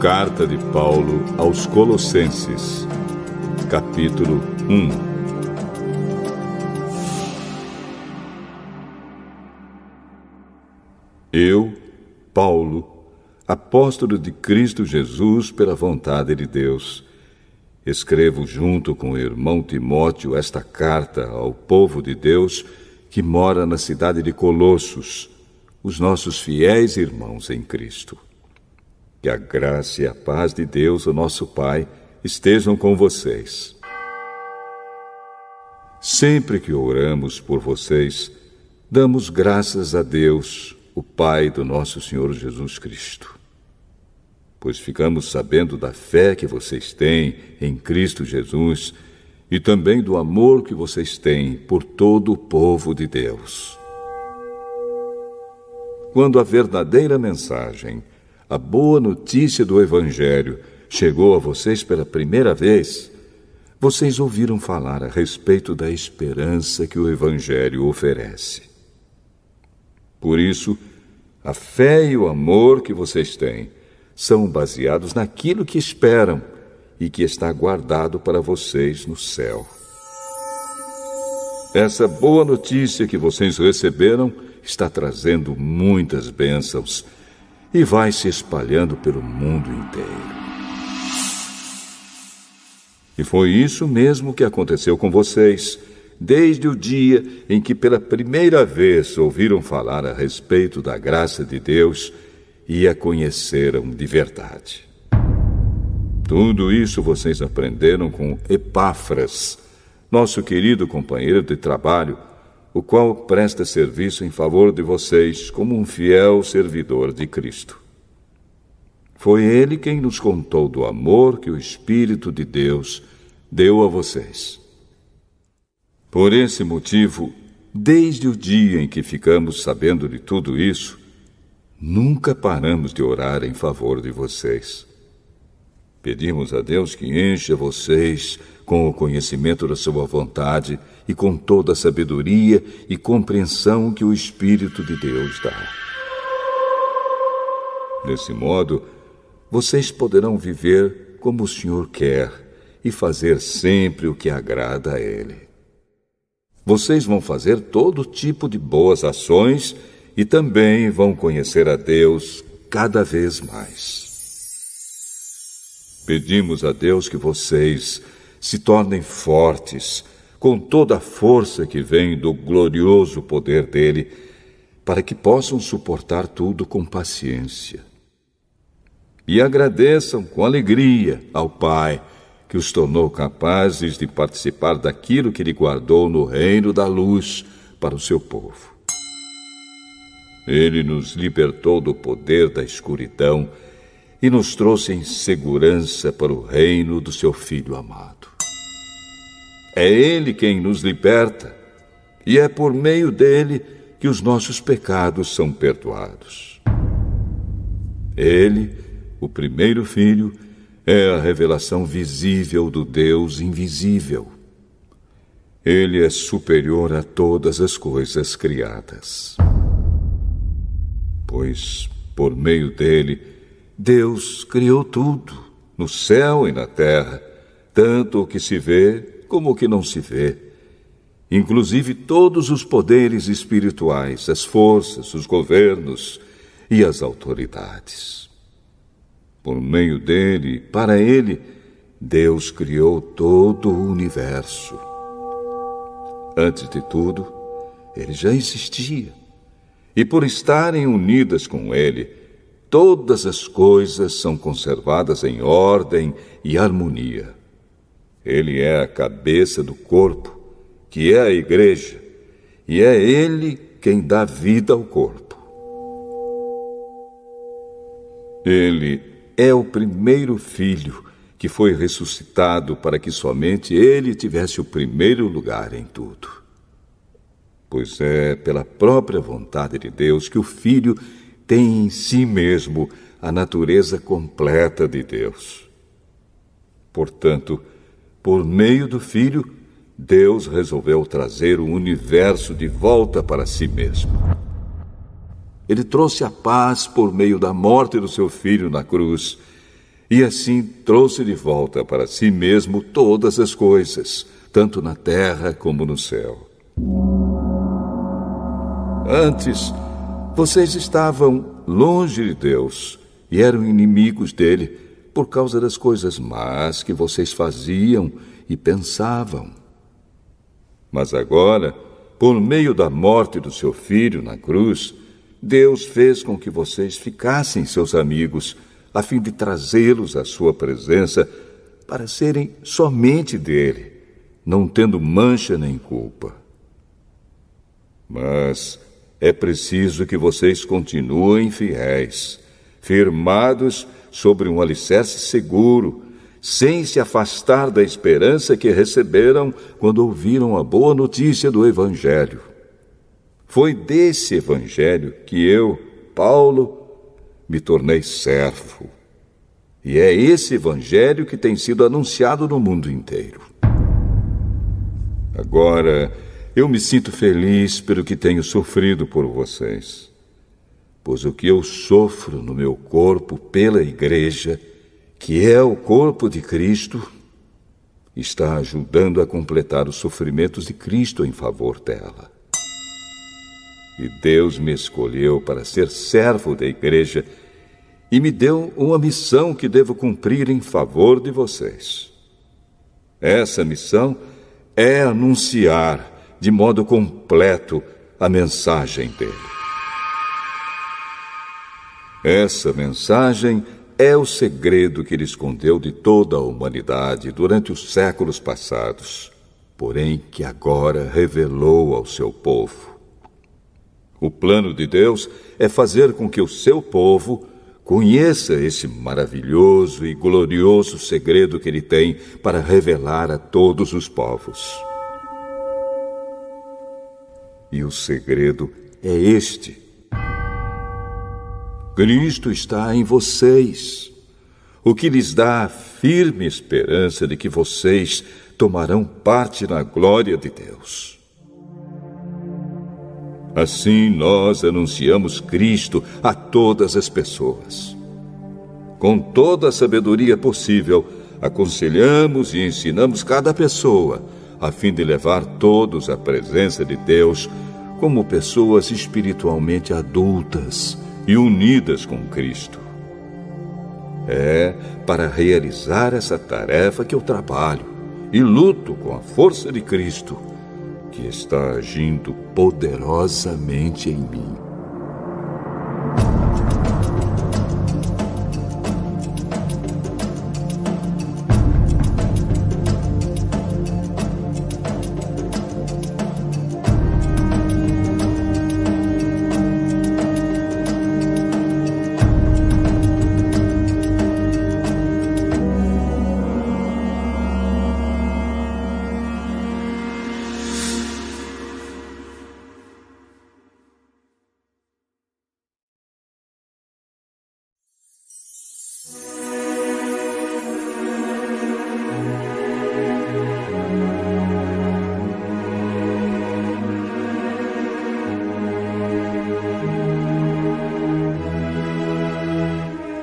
Carta de Paulo aos Colossenses, capítulo 1 Eu, Paulo, apóstolo de Cristo Jesus pela vontade de Deus, escrevo junto com o irmão Timóteo esta carta ao povo de Deus que mora na cidade de Colossos, os nossos fiéis irmãos em Cristo. Que a graça e a paz de Deus, o nosso Pai, estejam com vocês. Sempre que oramos por vocês, damos graças a Deus, o Pai do nosso Senhor Jesus Cristo. Pois ficamos sabendo da fé que vocês têm em Cristo Jesus e também do amor que vocês têm por todo o povo de Deus. Quando a verdadeira mensagem a boa notícia do Evangelho chegou a vocês pela primeira vez, vocês ouviram falar a respeito da esperança que o Evangelho oferece. Por isso, a fé e o amor que vocês têm são baseados naquilo que esperam e que está guardado para vocês no céu. Essa boa notícia que vocês receberam está trazendo muitas bênçãos e vai se espalhando pelo mundo inteiro. E foi isso mesmo que aconteceu com vocês, desde o dia em que pela primeira vez ouviram falar a respeito da graça de Deus e a conheceram de verdade. Tudo isso vocês aprenderam com Epáfras, nosso querido companheiro de trabalho o qual presta serviço em favor de vocês como um fiel servidor de Cristo. Foi ele quem nos contou do amor que o Espírito de Deus deu a vocês. Por esse motivo, desde o dia em que ficamos sabendo de tudo isso, nunca paramos de orar em favor de vocês. Pedimos a Deus que encha vocês com o conhecimento da Sua vontade e com toda a sabedoria e compreensão que o Espírito de Deus dá. Desse modo, vocês poderão viver como o Senhor quer e fazer sempre o que agrada a Ele. Vocês vão fazer todo tipo de boas ações e também vão conhecer a Deus cada vez mais. Pedimos a Deus que vocês se tornem fortes, com toda a força que vem do glorioso poder dele, para que possam suportar tudo com paciência. E agradeçam com alegria ao Pai, que os tornou capazes de participar daquilo que ele guardou no reino da luz para o seu povo. Ele nos libertou do poder da escuridão e nos trouxe em segurança para o reino do seu Filho amado. É Ele quem nos liberta, e é por meio dele que os nossos pecados são perdoados. Ele, o primeiro Filho, é a revelação visível do Deus invisível. Ele é superior a todas as coisas criadas. Pois, por meio dele, Deus criou tudo, no céu e na terra, tanto o que se vê como o que não se vê, inclusive todos os poderes espirituais, as forças, os governos e as autoridades. Por meio dele, para ele, Deus criou todo o universo. Antes de tudo, ele já existia. E por estarem unidas com ele, todas as coisas são conservadas em ordem e harmonia. Ele é a cabeça do corpo, que é a igreja, e é ele quem dá vida ao corpo. Ele é o primeiro filho que foi ressuscitado para que somente ele tivesse o primeiro lugar em tudo. Pois é pela própria vontade de Deus que o filho tem em si mesmo a natureza completa de Deus. Portanto, por meio do Filho, Deus resolveu trazer o universo de volta para si mesmo. Ele trouxe a paz por meio da morte do seu filho na cruz e assim trouxe de volta para si mesmo todas as coisas, tanto na terra como no céu. Antes, vocês estavam longe de Deus e eram inimigos dele por causa das coisas más que vocês faziam e pensavam. Mas agora, por meio da morte do seu filho na cruz, Deus fez com que vocês ficassem seus amigos a fim de trazê-los à sua presença para serem somente dele, não tendo mancha nem culpa. Mas é preciso que vocês continuem fiéis, firmados sobre um alicerce seguro, sem se afastar da esperança que receberam quando ouviram a boa notícia do Evangelho. Foi desse Evangelho que eu, Paulo, me tornei servo. E é esse evangelho que tem sido anunciado no mundo inteiro. Agora, eu me sinto feliz pelo que tenho sofrido por vocês, pois o que eu sofro no meu corpo pela Igreja, que é o corpo de Cristo, está ajudando a completar os sofrimentos de Cristo em favor dela. E Deus me escolheu para ser servo da igreja e me deu uma missão que devo cumprir em favor de vocês. Essa missão é anunciar de modo completo a mensagem dele. Essa mensagem é o segredo que ele escondeu de toda a humanidade durante os séculos passados, porém que agora revelou ao seu povo. O plano de Deus é fazer com que o seu povo conheça esse maravilhoso e glorioso segredo que ele tem para revelar a todos os povos. E o segredo é este: Cristo está em vocês, o que lhes dá a firme esperança de que vocês tomarão parte na glória de Deus. Assim nós anunciamos Cristo a todas as pessoas. Com toda a sabedoria possível, aconselhamos e ensinamos cada pessoa, a fim de levar todos à presença de Deus como pessoas espiritualmente adultas e unidas com Cristo. É para realizar essa tarefa que eu trabalho e luto com a força de Cristo que está agindo poderosamente em mim.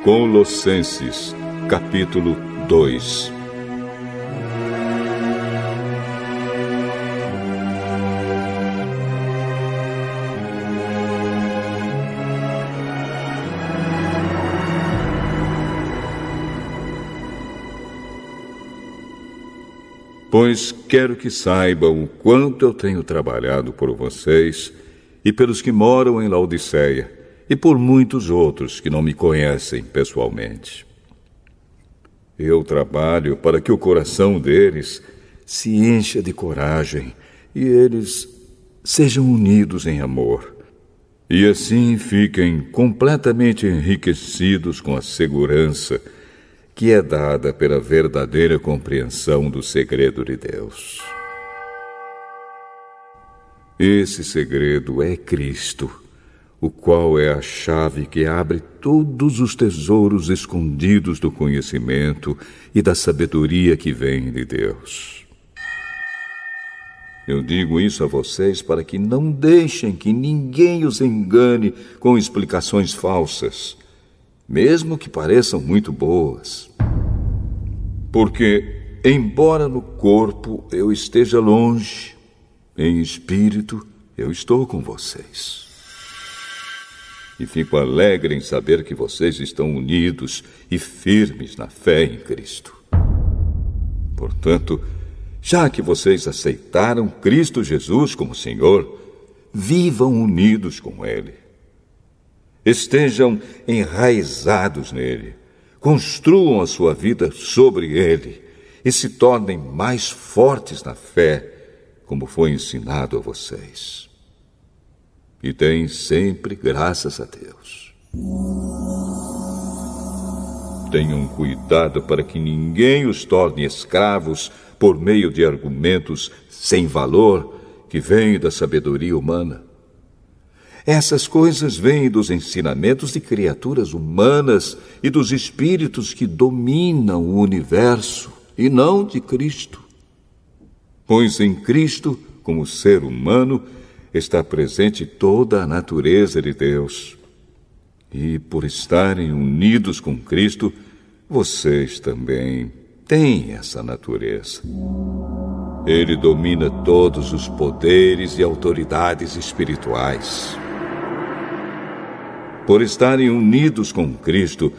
Colossenses, capítulo 2 Pois quero que saibam o quanto eu tenho trabalhado por vocês e pelos que moram em Laodiceia e por muitos outros que não me conhecem pessoalmente. Eu trabalho para que o coração deles se encha de coragem e eles sejam unidos em amor. E assim fiquem completamente enriquecidos com a segurança que é dada pela verdadeira compreensão do segredo de Deus. Esse segredo é Cristo o qual é a chave que abre todos os tesouros escondidos do conhecimento e da sabedoria que vem de Deus. Eu digo isso a vocês para que não deixem que ninguém os engane com explicações falsas, mesmo que pareçam muito boas. Porque, embora no corpo eu esteja longe, em espírito eu estou com vocês. E fico alegre em saber que vocês estão unidos e firmes na fé em Cristo. Portanto, já que vocês aceitaram Cristo Jesus como Senhor, vivam unidos com Ele. Estejam enraizados nele, construam a sua vida sobre Ele e se tornem mais fortes na fé, como foi ensinado a vocês. E deem sempre graças a Deus. Tenham cuidado para que ninguém os torne escravos por meio de argumentos sem valor que vêm da sabedoria humana. Essas coisas vêm dos ensinamentos de criaturas humanas e dos espíritos que dominam o universo e não de Cristo. Pois em Cristo, como ser humano, está presente toda a natureza de Deus. E por estarem unidos com Cristo, vocês também têm essa natureza. Ele domina todos os poderes e autoridades espirituais. Por estarem unidos com Cristo,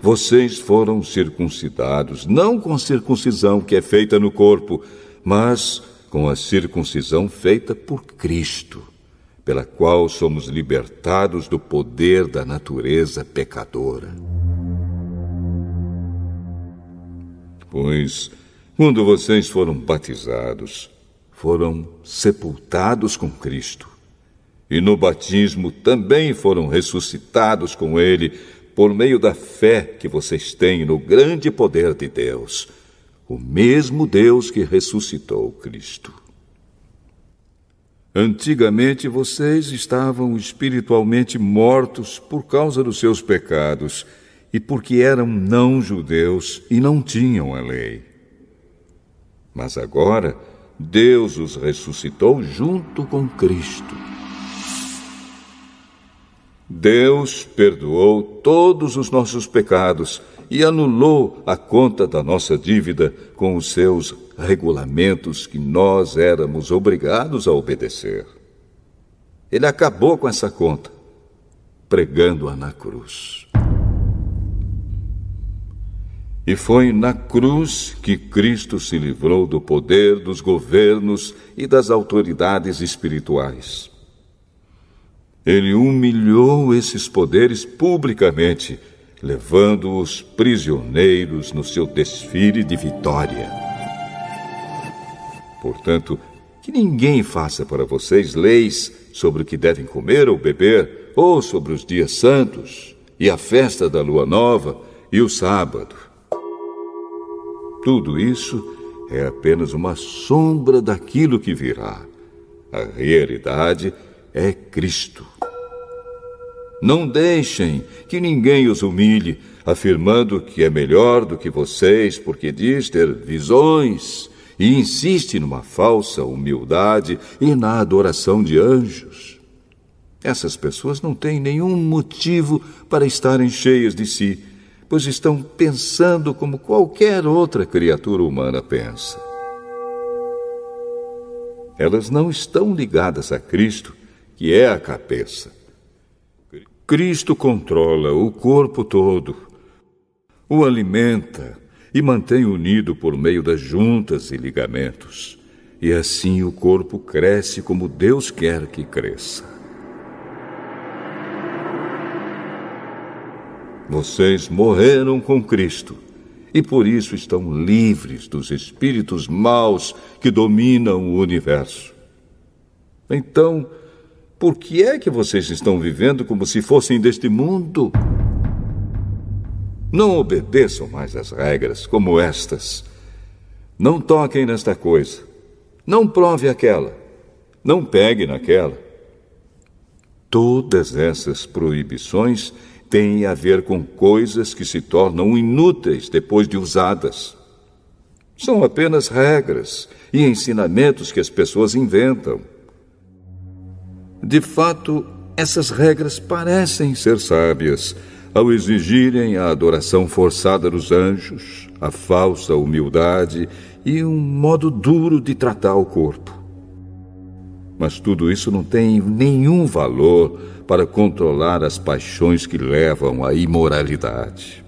vocês foram circuncidados, não com a circuncisão que é feita no corpo, mas com a circuncisão feita por Cristo pela qual somos libertados do poder da natureza pecadora. Pois, quando vocês foram batizados, foram sepultados com Cristo. E no batismo também foram ressuscitados com Ele por meio da fé que vocês têm no grande poder de Deus, o mesmo Deus que ressuscitou Cristo. Antigamente vocês estavam espiritualmente mortos por causa dos seus pecados e porque eram não-judeus e não tinham a lei. Mas agora Deus os ressuscitou junto com Cristo. Deus perdoou todos os nossos pecados e anulou a conta da nossa dívida com os seus regulamentos que nós éramos obrigados a obedecer. Ele acabou com essa conta, pregando-a na cruz. E foi na cruz que Cristo se livrou do poder dos governos e das autoridades espirituais. Ele humilhou esses poderes publicamente levando-os prisioneiros no seu desfile de vitória. Portanto, que ninguém faça para vocês leis sobre o que devem comer ou beber, ou sobre os dias santos, e a festa da lua nova e o sábado. Tudo isso é apenas uma sombra daquilo que virá. A realidade é Cristo. Não deixem que ninguém os humilhe, afirmando que é melhor do que vocês porque diz ter visões e insiste numa falsa humildade e na adoração de anjos. Essas pessoas não têm nenhum motivo para estarem cheias de si, pois estão pensando como qualquer outra criatura humana pensa. Elas não estão ligadas a Cristo, que é a cabeça Cristo controla o corpo todo, o alimenta e mantém unido por meio das juntas e ligamentos. E assim o corpo cresce como Deus quer que cresça. Vocês morreram com Cristo e por isso estão livres dos espíritos maus que dominam o universo. Então, por que é que vocês estão vivendo como se fossem deste mundo? Não obedeçam mais as regras como estas. Não toquem nesta coisa. Não prove aquela. Não pegue naquela. Todas essas proibições têm a ver com coisas que se tornam inúteis depois de usadas. São apenas regras e ensinamentos que as pessoas inventam. De fato, essas regras parecem ser sábias, ao exigirem a adoração forçada dos anjos, a falsa humildade e um modo duro de tratar o corpo. Mas tudo isso não tem nenhum valor para controlar as paixões que levam à imoralidade.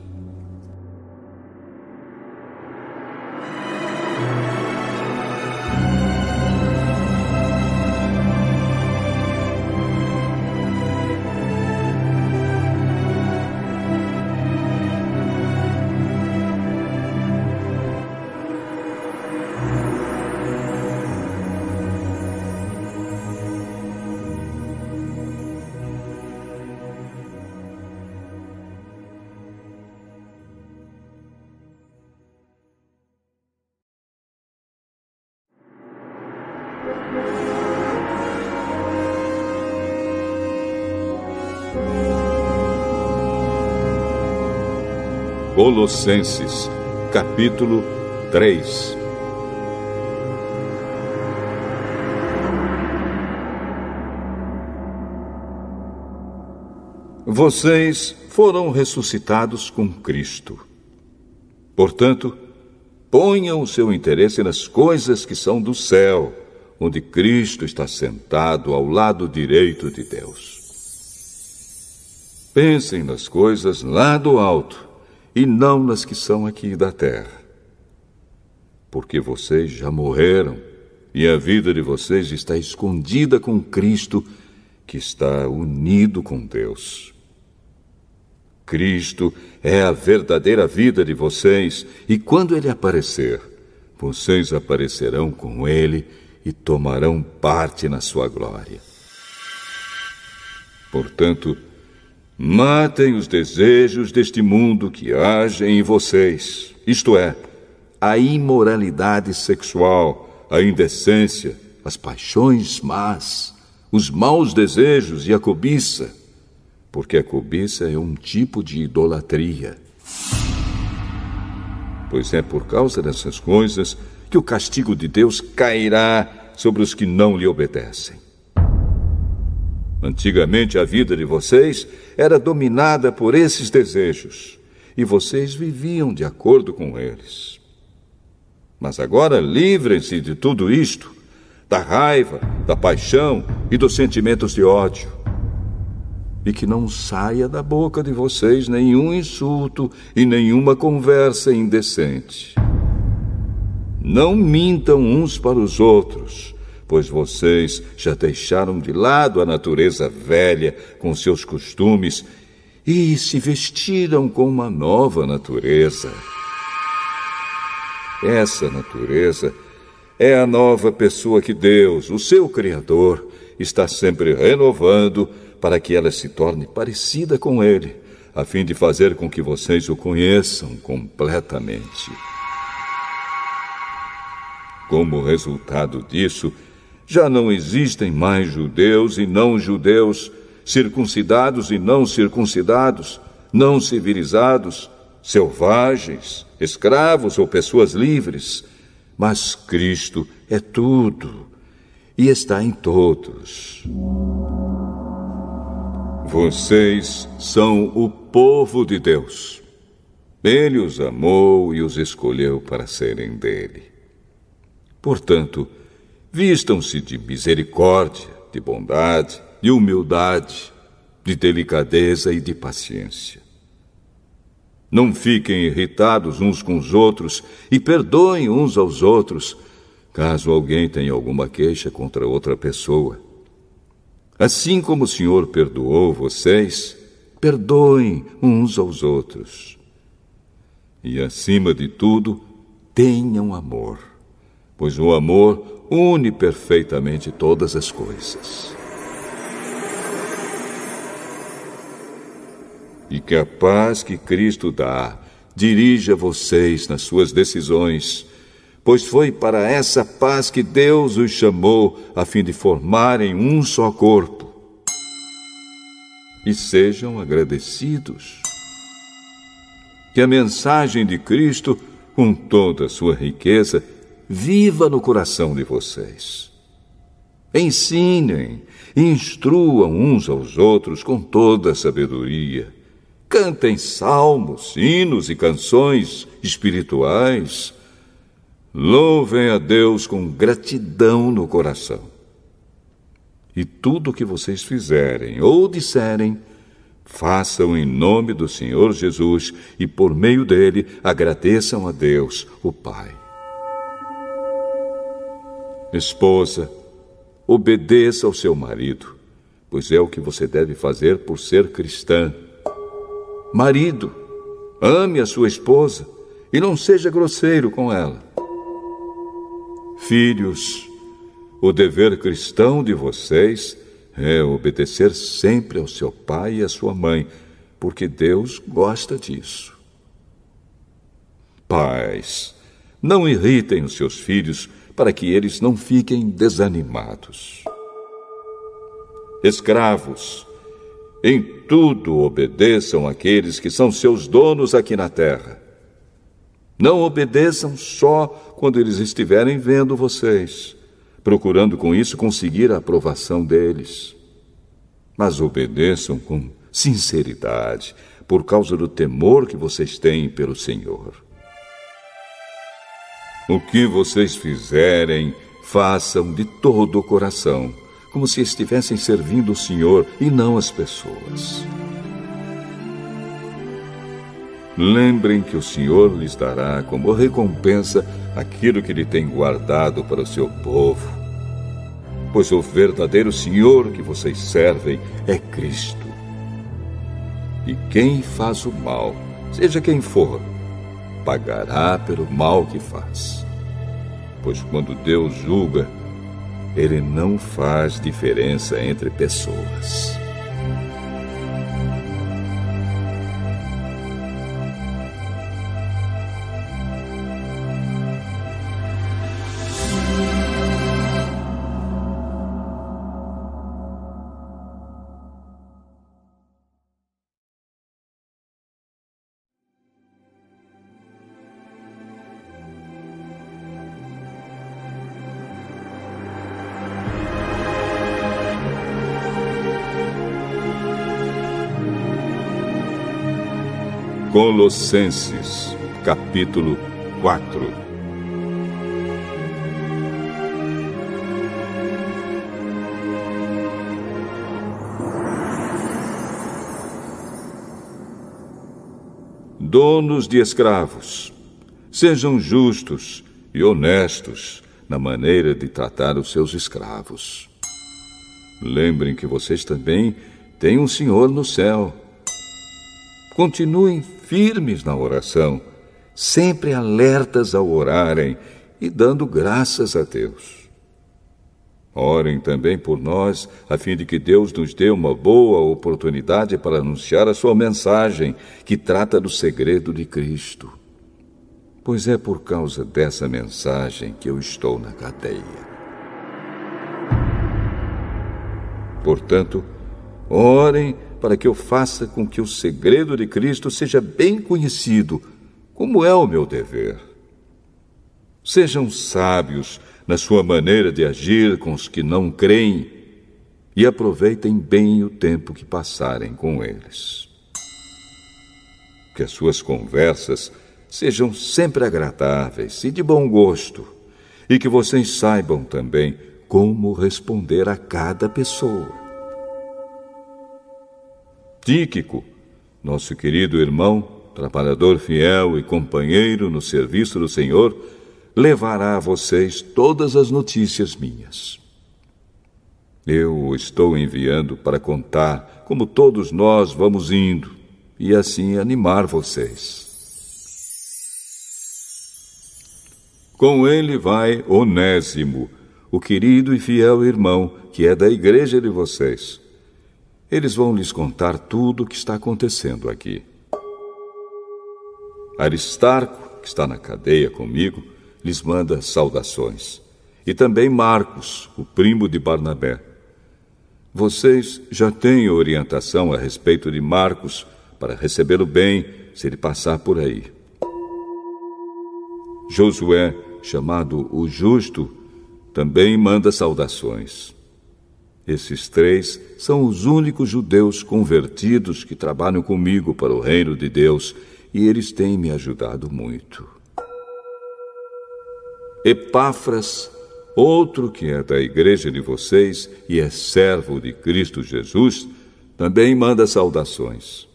Colossenses, capítulo 3 Vocês foram ressuscitados com Cristo. Portanto, ponham o seu interesse nas coisas que são do céu, onde Cristo está sentado ao lado direito de Deus. Pensem nas coisas lá do alto e não nas que são aqui da terra. Porque vocês já morreram e a vida de vocês está escondida com Cristo, que está unido com Deus. Cristo é a verdadeira vida de vocês, e quando Ele aparecer, vocês aparecerão com Ele e tomarão parte na sua glória. Portanto, Matem os desejos deste mundo que agem em vocês, isto é, a imoralidade sexual, a indecência, as paixões más, os maus desejos e a cobiça, porque a cobiça é um tipo de idolatria. Pois é por causa dessas coisas que o castigo de Deus cairá sobre os que não lhe obedecem. Antigamente a vida de vocês era dominada por esses desejos e vocês viviam de acordo com eles. Mas agora livrem-se de tudo isto, da raiva, da paixão e dos sentimentos de ódio. E que não saia da boca de vocês nenhum insulto e nenhuma conversa indecente. Não mintam uns para os outros pois vocês já deixaram de lado a natureza velha com seus costumes e se vestiram com uma nova natureza. Essa natureza é a nova pessoa que Deus, o seu Criador, está sempre renovando para que ela se torne parecida com Ele, a fim de fazer com que vocês o conheçam completamente. Como resultado disso, já não existem mais judeus e não judeus, circuncidados e não circuncidados, não civilizados, selvagens, escravos ou pessoas livres. Mas Cristo é tudo e está em todos. Vocês são o povo de Deus. Ele os amou e os escolheu para serem dele. Portanto, Vistam-se de misericórdia, de bondade, de humildade, de delicadeza e de paciência. Não fiquem irritados uns com os outros e perdoem uns aos outros, caso alguém tenha alguma queixa contra outra pessoa. Assim como o Senhor perdoou vocês, perdoem uns aos outros. E acima de tudo, tenham amor, pois o amor une perfeitamente todas as coisas. E que a paz que Cristo dá dirija vocês nas suas decisões, pois foi para essa paz que Deus os chamou a fim de formarem um só corpo. E sejam agradecidos. Que a mensagem de Cristo, com toda a sua riqueza, viva no coração de vocês. Ensinem, instruam uns aos outros com toda a sabedoria. cantem salmos, hinos e canções espirituais. Louvem a Deus com gratidão no coração. E tudo o que vocês fizerem ou disserem, façam em nome do Senhor Jesus e por meio dele agradeçam a Deus, o Pai. Esposa, obedeça ao seu marido, pois é o que você deve fazer por ser cristã. Marido, ame a sua esposa e não seja grosseiro com ela. Filhos, o dever cristão de vocês é obedecer sempre ao seu pai e à sua mãe, porque Deus gosta disso. Pais, não irritem os seus filhos para que eles não fiquem desanimados. Escravos, em tudo obedeçam aqueles que são seus donos aqui na terra. Não obedeçam só quando eles estiverem vendo vocês, procurando com isso conseguir a aprovação deles. Mas obedeçam com sinceridade, por causa do temor que vocês têm pelo Senhor. O que vocês fizerem, façam de todo o coração como se estivessem servindo o Senhor e não as pessoas. Lembrem que o Senhor lhes dará como recompensa aquilo que ele tem guardado para o seu povo. Pois o verdadeiro Senhor que vocês servem é Cristo. E quem faz o mal, seja quem for, pagará pelo mal que faz. Pois quando Deus julga, ele não faz diferença entre pessoas. Colossenses, capítulo 4 Donos de escravos, sejam justos e honestos na maneira de tratar os seus escravos. Lembrem que vocês também têm um Senhor no céu. Continuem firmes na oração, sempre alertas ao orarem e dando graças a Deus. Orem também por nós, a fim de que Deus nos dê uma boa oportunidade para anunciar a sua mensagem, que trata do segredo de Cristo. Pois é por causa dessa mensagem que eu estou na cadeia. Portanto, orem para que eu faça com que o segredo de Cristo seja bem conhecido, como é o meu dever. Sejam sábios na sua maneira de agir com os que não creem e aproveitem bem o tempo que passarem com eles. Que as suas conversas sejam sempre agradáveis e de bom gosto, e que vocês saibam também como responder a cada pessoa. Tíquico, nosso querido irmão, trabalhador fiel e companheiro no serviço do Senhor, levará a vocês todas as notícias minhas. Eu o estou enviando para contar como todos nós vamos indo e assim animar vocês. Com ele vai Onésimo, o querido e fiel irmão que é da igreja de vocês eles vão lhes contar tudo o que está acontecendo aqui. Aristarco, que está na cadeia comigo, lhes manda saudações. E também Marcos, o primo de Barnabé. Vocês já têm orientação a respeito de Marcos para recebê-lo bem se ele passar por aí. Josué, chamado o Justo, também manda saudações. Esses três são os únicos judeus convertidos que trabalham comigo para o reino de Deus e eles têm me ajudado muito. Epáfras, outro que é da igreja de vocês e é servo de Cristo Jesus, também manda saudações.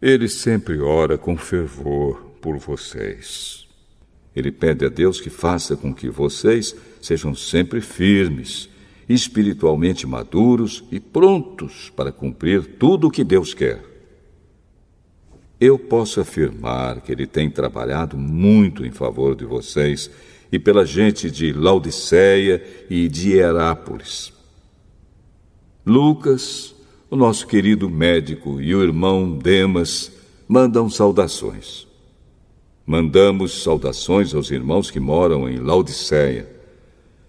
Ele sempre ora com fervor por vocês. Ele pede a Deus que faça com que vocês sejam sempre firmes, espiritualmente maduros e prontos para cumprir tudo o que Deus quer. Eu posso afirmar que ele tem trabalhado muito em favor de vocês e pela gente de Laodiceia e de Herápolis. Lucas, o nosso querido médico e o irmão Demas mandam saudações. Mandamos saudações aos irmãos que moram em Laodiceia.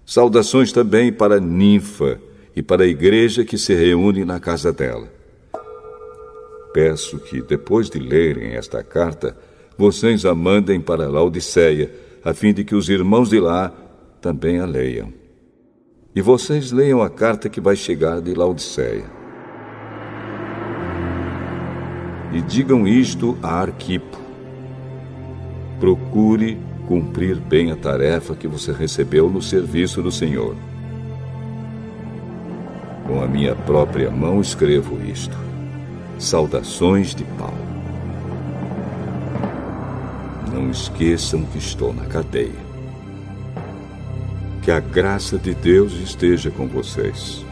Saudações também para Ninfa e para a igreja que se reúne na casa dela. Peço que, depois de lerem esta carta, vocês a mandem para Laodiceia, a fim de que os irmãos de lá também a leiam. E vocês leiam a carta que vai chegar de Laodiceia. e digam isto a Arquipo. Procure cumprir bem a tarefa que você recebeu no serviço do Senhor. Com a minha própria mão escrevo isto. Saudações de Paulo. Não esqueçam que estou na cadeia. Que a graça de Deus esteja com vocês.